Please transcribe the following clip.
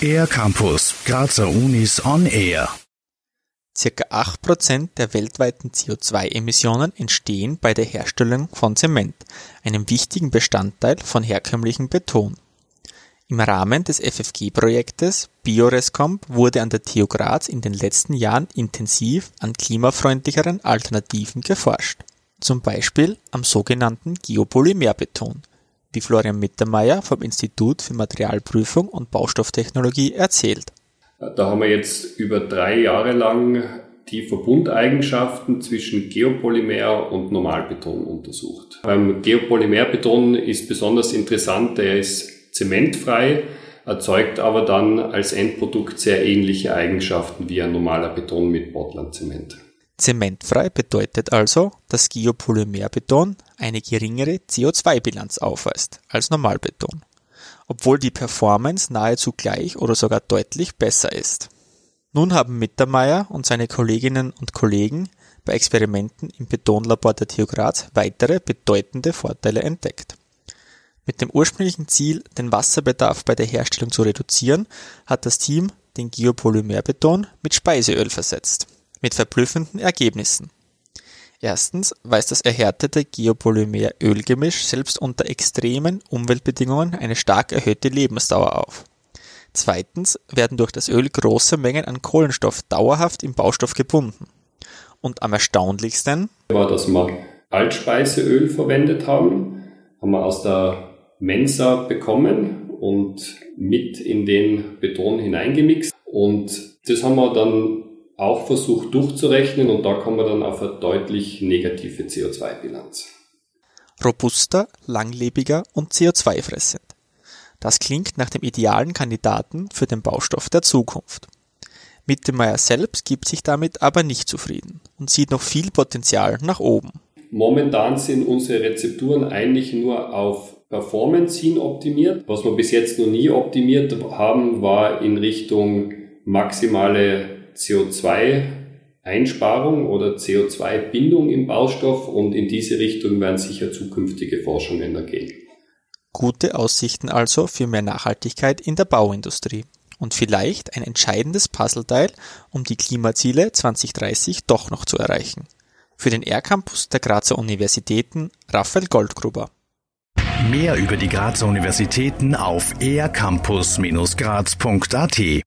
Air Campus, Grazer Unis on Air. Circa 8% der weltweiten CO2-Emissionen entstehen bei der Herstellung von Zement, einem wichtigen Bestandteil von herkömmlichem Beton. Im Rahmen des FFG-Projektes Biorescomp wurde an der TU Graz in den letzten Jahren intensiv an klimafreundlicheren Alternativen geforscht, zum Beispiel am sogenannten Geopolymerbeton, wie Florian Mittermeier vom Institut für Materialprüfung und Baustofftechnologie erzählt. Da haben wir jetzt über drei Jahre lang die Verbundeigenschaften zwischen Geopolymer und Normalbeton untersucht. Beim Geopolymerbeton ist besonders interessant, der ist zementfrei, erzeugt aber dann als Endprodukt sehr ähnliche Eigenschaften wie ein normaler Beton mit Portlandzement. Zementfrei bedeutet also, dass Geopolymerbeton eine geringere CO2-Bilanz aufweist als Normalbeton, obwohl die Performance nahezu gleich oder sogar deutlich besser ist. Nun haben Mittermeier und seine Kolleginnen und Kollegen bei Experimenten im Betonlabor der TU Graz weitere bedeutende Vorteile entdeckt. Mit dem ursprünglichen Ziel, den Wasserbedarf bei der Herstellung zu reduzieren, hat das Team den Geopolymerbeton mit Speiseöl versetzt. Mit verblüffenden Ergebnissen. Erstens weist das erhärtete Geopolymer-Ölgemisch selbst unter extremen Umweltbedingungen eine stark erhöhte Lebensdauer auf. Zweitens werden durch das Öl große Mengen an Kohlenstoff dauerhaft im Baustoff gebunden. Und am erstaunlichsten war, dass wir Altspeiseöl verwendet haben, haben wir aus der Mensa bekommen und mit in den Beton hineingemixt. Und das haben wir dann auch versucht durchzurechnen und da kommen wir dann auf eine deutlich negative CO2-Bilanz. Robuster, langlebiger und CO2-fressend. Das klingt nach dem idealen Kandidaten für den Baustoff der Zukunft. Mittermeier selbst gibt sich damit aber nicht zufrieden und sieht noch viel Potenzial nach oben. Momentan sind unsere Rezepturen eigentlich nur auf Performance hin optimiert. Was wir bis jetzt noch nie optimiert haben, war in Richtung maximale CO2-Einsparung oder CO2-Bindung im Baustoff und in diese Richtung werden sicher zukünftige Forschungen ergehen. Gute Aussichten also für mehr Nachhaltigkeit in der Bauindustrie und vielleicht ein entscheidendes Puzzleteil, um die Klimaziele 2030 doch noch zu erreichen. Für den R-Campus der Grazer Universitäten Raphael Goldgruber. Mehr über die Grazer Universitäten auf ercampus-graz.at